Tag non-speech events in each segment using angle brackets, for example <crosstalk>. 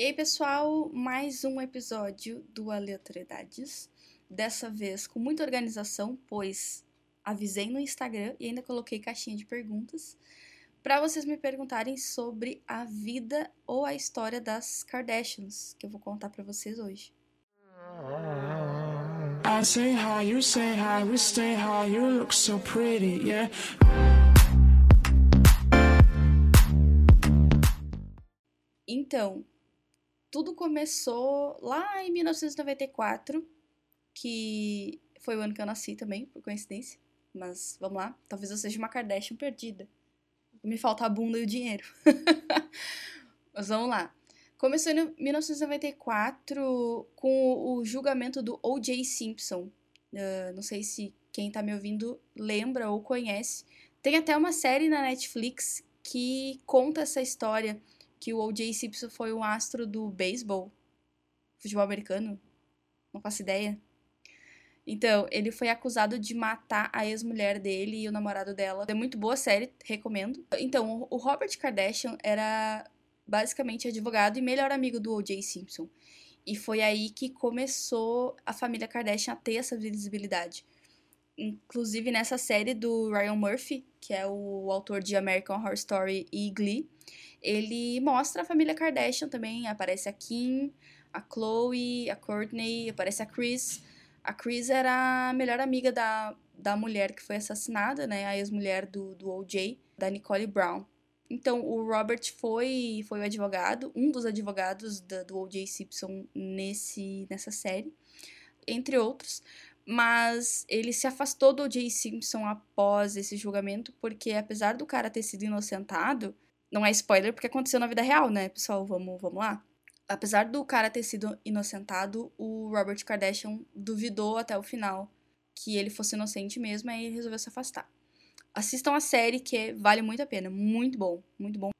E aí, pessoal, mais um episódio do Aleatoriedades. Dessa vez com muita organização, pois avisei no Instagram e ainda coloquei caixinha de perguntas para vocês me perguntarem sobre a vida ou a história das Kardashians, que eu vou contar para vocês hoje. I say hi, you say hi, we stay high, you look so pretty, yeah. Então, tudo começou lá em 1994, que foi o ano que eu nasci também, por coincidência. Mas vamos lá, talvez eu seja uma Kardashian perdida. Me falta a bunda e o dinheiro. <laughs> Mas vamos lá. Começou em 1994 com o julgamento do O.J. Simpson. Uh, não sei se quem tá me ouvindo lembra ou conhece. Tem até uma série na Netflix que conta essa história que o O.J. Simpson foi um astro do beisebol, futebol americano, não faço ideia. Então, ele foi acusado de matar a ex-mulher dele e o namorado dela. É muito boa série, recomendo. Então, o Robert Kardashian era basicamente advogado e melhor amigo do O.J. Simpson. E foi aí que começou a família Kardashian a ter essa visibilidade. Inclusive nessa série do Ryan Murphy, que é o autor de American Horror Story e Glee, ele mostra a família Kardashian também. Aparece a Kim, a Chloe, a Courtney, aparece a Chris. A Chris era a melhor amiga da, da mulher que foi assassinada, né? A ex-mulher do, do OJ, da Nicole Brown. Então, o Robert foi, foi o advogado, um dos advogados da, do O.J. Simpson nesse, nessa série, entre outros. Mas ele se afastou do O.J. Simpson após esse julgamento, porque apesar do cara ter sido inocentado, não é spoiler porque aconteceu na vida real, né, pessoal? Vamos, vamos lá. Apesar do cara ter sido inocentado, o Robert Kardashian duvidou até o final que ele fosse inocente mesmo, aí ele resolveu se afastar. Assistam a série que vale muito a pena, muito bom, muito bom.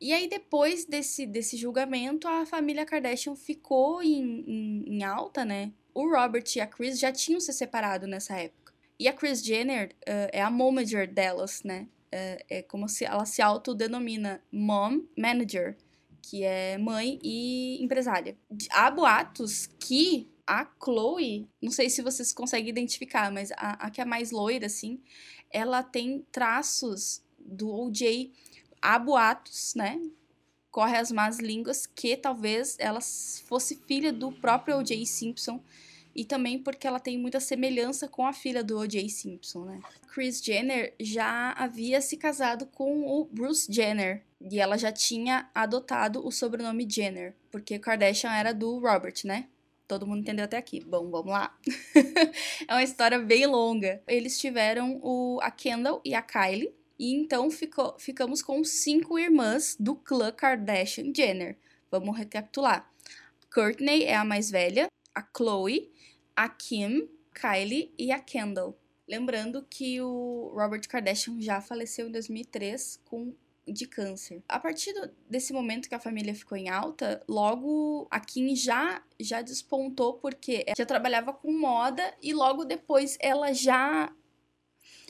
E aí, depois desse, desse julgamento, a família Kardashian ficou em, em, em alta, né? O Robert e a Chris já tinham se separado nessa época. E a Chris Jenner uh, é a momager delas, né? É, é como se ela se autodenomina mom manager, que é mãe e empresária. Há boatos que a Chloe, não sei se vocês conseguem identificar, mas a, a que é mais loira, assim, ela tem traços do OJ. Há boatos, né? Corre as más línguas que talvez ela fosse filha do próprio O.J. Simpson e também porque ela tem muita semelhança com a filha do O.J. Simpson, né? Kris Jenner já havia se casado com o Bruce Jenner e ela já tinha adotado o sobrenome Jenner, porque Kardashian era do Robert, né? Todo mundo entendeu até aqui. Bom, vamos lá. <laughs> é uma história bem longa. Eles tiveram o, a Kendall e a Kylie, e então ficou, ficamos com cinco irmãs do clã Kardashian Jenner. Vamos recapitular. Courtney é a mais velha, a Chloe, a Kim, Kylie e a Kendall. Lembrando que o Robert Kardashian já faleceu em 2003 com de câncer. A partir desse momento que a família ficou em alta, logo a Kim já já despontou porque já trabalhava com moda e logo depois ela já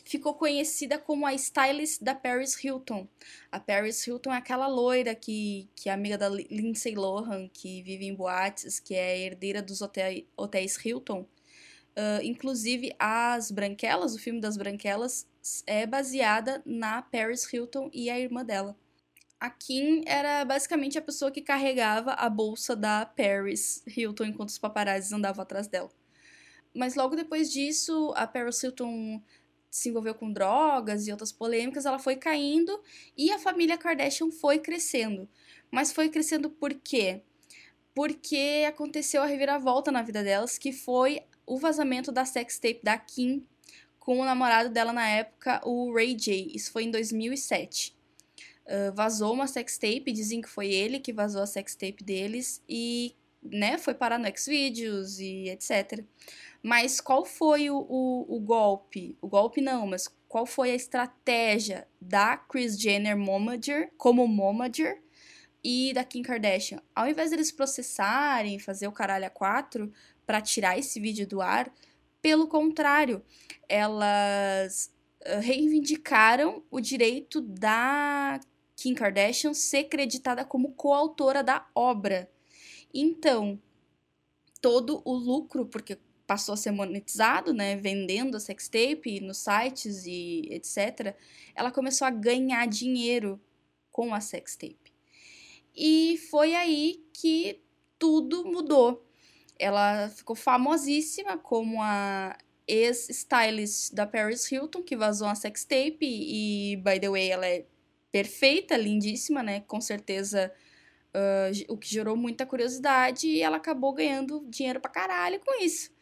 ficou conhecida como a stylist da Paris Hilton. A Paris Hilton é aquela loira que, que é amiga da Lindsay Lohan, que vive em boates, que é herdeira dos hotéis, hotéis Hilton. Uh, inclusive, As Branquelas, o filme das Branquelas, é baseada na Paris Hilton e a irmã dela. A Kim era basicamente a pessoa que carregava a bolsa da Paris Hilton enquanto os paparazzis andavam atrás dela. Mas logo depois disso, a Paris Hilton se envolveu com drogas e outras polêmicas, ela foi caindo e a família Kardashian foi crescendo. Mas foi crescendo por quê? Porque aconteceu a reviravolta na vida delas, que foi o vazamento da sextape da Kim com o namorado dela na época, o Ray J. Isso foi em 2007. Uh, vazou uma sextape, dizem que foi ele que vazou a sextape deles e, né, foi parar no Xvideos e etc. Mas qual foi o, o, o, golpe? O golpe não, mas qual foi a estratégia da Kris Jenner Momager, como Momager, e da Kim Kardashian? Ao invés deles processarem, fazer o caralho a quatro para tirar esse vídeo do ar, pelo contrário, elas reivindicaram o direito da Kim Kardashian ser creditada como coautora da obra. Então, todo o lucro, porque passou a ser monetizado, né, vendendo a sextape nos sites e etc, ela começou a ganhar dinheiro com a sextape. E foi aí que tudo mudou. Ela ficou famosíssima como a ex-stylist da Paris Hilton, que vazou a sextape e, by the way, ela é perfeita, lindíssima, né? Com certeza uh, o que gerou muita curiosidade e ela acabou ganhando dinheiro pra caralho com isso.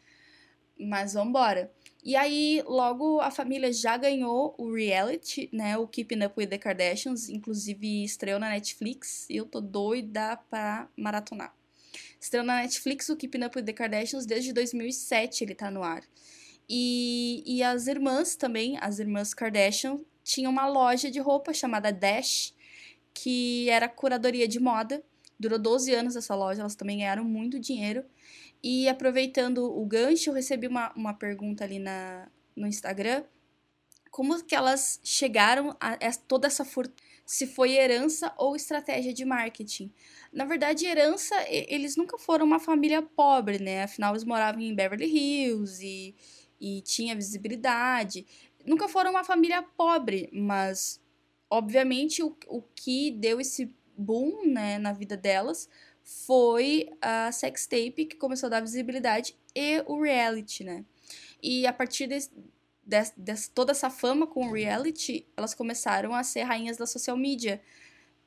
Mas vambora. E aí, logo a família já ganhou o reality, né? O Keeping Up with the Kardashians, inclusive estreou na Netflix e eu tô doida pra maratonar. Estreou na Netflix o Keeping Up with the Kardashians desde 2007, ele tá no ar. E, e as irmãs também, as irmãs Kardashian, tinham uma loja de roupa chamada Dash, que era curadoria de moda. Durou 12 anos essa loja, elas também ganharam muito dinheiro. E aproveitando o gancho, eu recebi uma, uma pergunta ali na, no Instagram. Como que elas chegaram a, a toda essa fortuna? Se foi herança ou estratégia de marketing. Na verdade, herança, eles nunca foram uma família pobre, né? Afinal, eles moravam em Beverly Hills e, e tinha visibilidade. Nunca foram uma família pobre, mas obviamente o, o que deu esse boom né, na vida delas foi a sextape que começou a dar visibilidade e o reality, né? E a partir de, de, de, toda essa fama com o reality, elas começaram a ser rainhas da social media.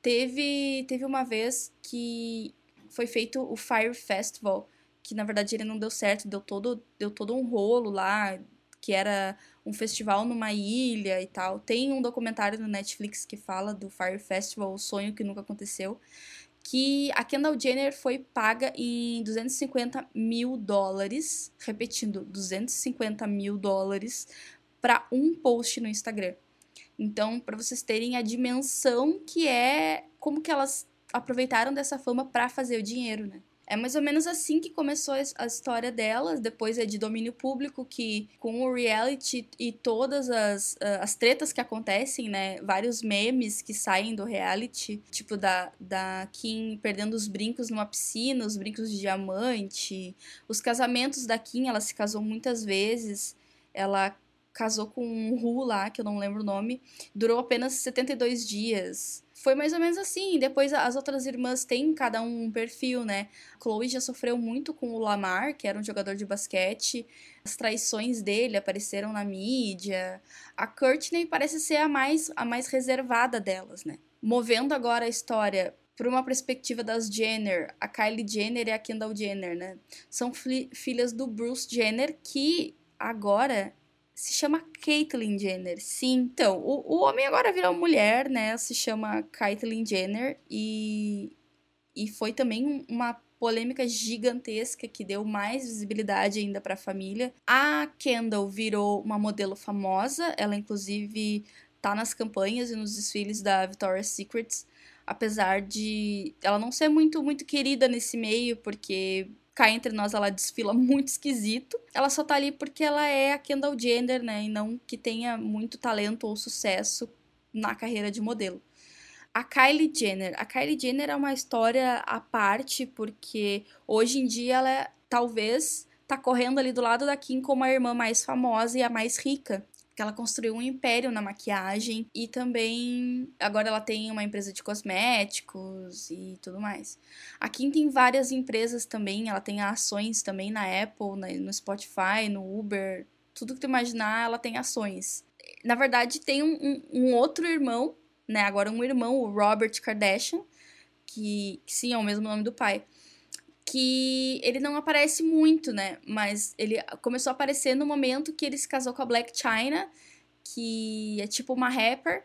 Teve, teve uma vez que foi feito o Fire Festival, que na verdade ele não deu certo, deu todo, deu todo um rolo lá, que era um festival numa ilha e tal. Tem um documentário no Netflix que fala do Fire Festival, o sonho que nunca aconteceu que a Kendall Jenner foi paga em 250 mil dólares, repetindo, 250 mil dólares para um post no Instagram. Então, para vocês terem a dimensão que é como que elas aproveitaram dessa fama para fazer o dinheiro, né? É mais ou menos assim que começou a história delas. Depois é de domínio público, que com o reality e todas as, as tretas que acontecem, né? Vários memes que saem do reality, tipo da, da Kim perdendo os brincos numa piscina, os brincos de diamante. Os casamentos da Kim, ela se casou muitas vezes. Ela casou com um Ru lá, que eu não lembro o nome. Durou apenas 72 dias foi mais ou menos assim. Depois as outras irmãs têm cada um perfil, né? Chloe já sofreu muito com o Lamar, que era um jogador de basquete. As traições dele apareceram na mídia. A Courtney parece ser a mais, a mais reservada delas, né? Movendo agora a história por uma perspectiva das Jenner, a Kylie Jenner e a Kendall Jenner, né? São filhas do Bruce Jenner, que agora se chama Caitlyn Jenner. Sim, então, o, o homem agora virou mulher, né? Se chama Caitlyn Jenner e, e foi também uma polêmica gigantesca que deu mais visibilidade ainda para a família. A Kendall virou uma modelo famosa, ela inclusive tá nas campanhas e nos desfiles da Victoria's Secrets, apesar de ela não ser muito muito querida nesse meio, porque cá entre nós ela desfila <laughs> muito esquisito. Ela só tá ali porque ela é a Kendall Jenner, né? E não que tenha muito talento ou sucesso na carreira de modelo. A Kylie Jenner. A Kylie Jenner é uma história à parte, porque hoje em dia ela é, talvez tá correndo ali do lado da Kim como a irmã mais famosa e a mais rica que ela construiu um império na maquiagem e também agora ela tem uma empresa de cosméticos e tudo mais. A Kim tem várias empresas também, ela tem ações também na Apple, no Spotify, no Uber, tudo que tu imaginar, ela tem ações. Na verdade, tem um, um, outro irmão, né? Agora um irmão, o Robert Kardashian, que, que sim é o mesmo nome do pai que ele não aparece muito, né? Mas ele começou a aparecer no momento que ele se casou com a Black China, que é tipo uma rapper.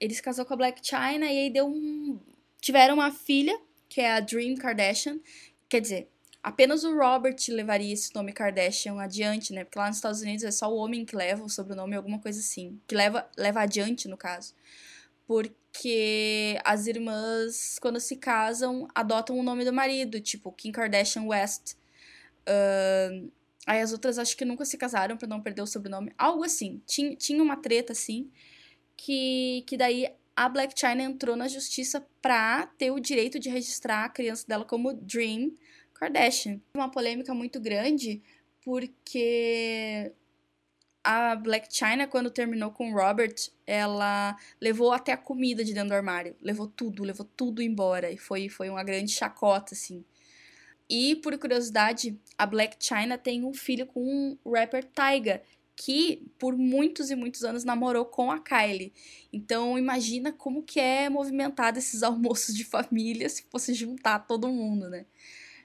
Ele se casou com a Black China e aí deu um. Tiveram uma filha, que é a Dream Kardashian. Quer dizer, apenas o Robert levaria esse nome Kardashian adiante, né? Porque lá nos Estados Unidos é só o homem que leva o sobrenome, alguma coisa assim. Que leva, leva adiante, no caso. Porque que as irmãs, quando se casam, adotam o nome do marido, tipo Kim Kardashian West. Uh, aí as outras acho que nunca se casaram para não perder o sobrenome. Algo assim. Tinha, tinha uma treta assim. Que, que daí a Black China entrou na justiça pra ter o direito de registrar a criança dela como Dream Kardashian. Uma polêmica muito grande porque a Black China, quando terminou com o Robert, ela levou até a comida de dentro do armário. Levou tudo, levou tudo embora. E foi, foi uma grande chacota, assim. E, por curiosidade, a Black China tem um filho com o rapper Tyga, que por muitos e muitos anos namorou com a Kylie. Então, imagina como que é movimentado esses <laughs> almoços de família se fosse juntar todo mundo, né?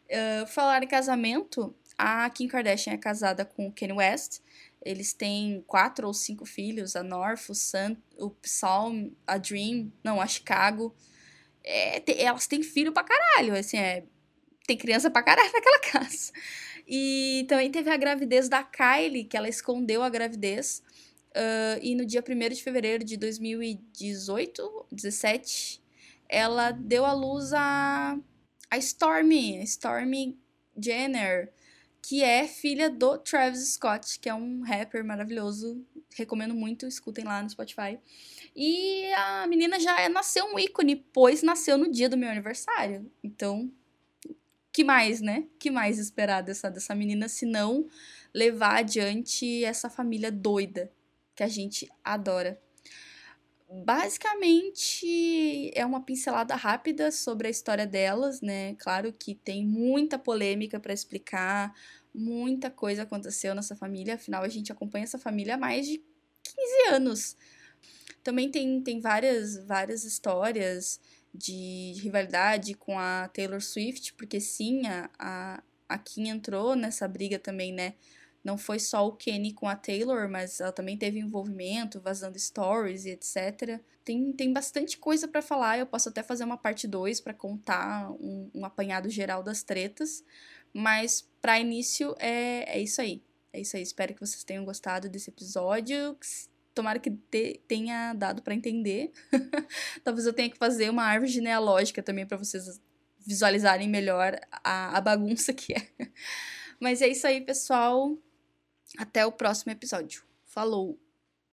Uh, falar em casamento, a Kim Kardashian é casada com o Kanye West. Eles têm quatro ou cinco filhos: a North, o Sun, o Psalm, a Dream, não, a Chicago. É, te, elas têm filho pra caralho, assim, é, tem criança pra caralho <laughs> naquela casa. E também teve a gravidez da Kylie, que ela escondeu a gravidez. Uh, e no dia 1 de fevereiro de 2018, 17, ela deu à luz a, a Stormy, Stormy Jenner, que é filha do Travis Scott, que é um rapper maravilhoso. Recomendo muito, escutem lá no Spotify. E a menina já nasceu um ícone, pois nasceu no dia do meu aniversário. Então, que mais, né? Que mais esperar dessa, dessa menina se não levar adiante essa família doida que a gente adora. Basicamente é uma pincelada rápida sobre a história delas, né? Claro que tem muita polêmica para explicar, muita coisa aconteceu nessa família, afinal a gente acompanha essa família há mais de 15 anos. Também tem, tem várias, várias histórias de rivalidade com a Taylor Swift, porque sim, a, a, a Kim entrou nessa briga também, né? Não foi só o Kenny com a Taylor, mas ela também teve envolvimento, vazando stories e etc. Tem, tem bastante coisa para falar, eu posso até fazer uma parte 2 para contar um, um apanhado geral das tretas, mas para início é, é isso aí. É isso aí, espero que vocês tenham gostado desse episódio tomara que te, tenha dado para entender. <laughs> Talvez eu tenha que fazer uma árvore genealógica também para vocês visualizarem melhor a, a bagunça que é. <laughs> Mas é isso aí, pessoal. Até o próximo episódio. Falou!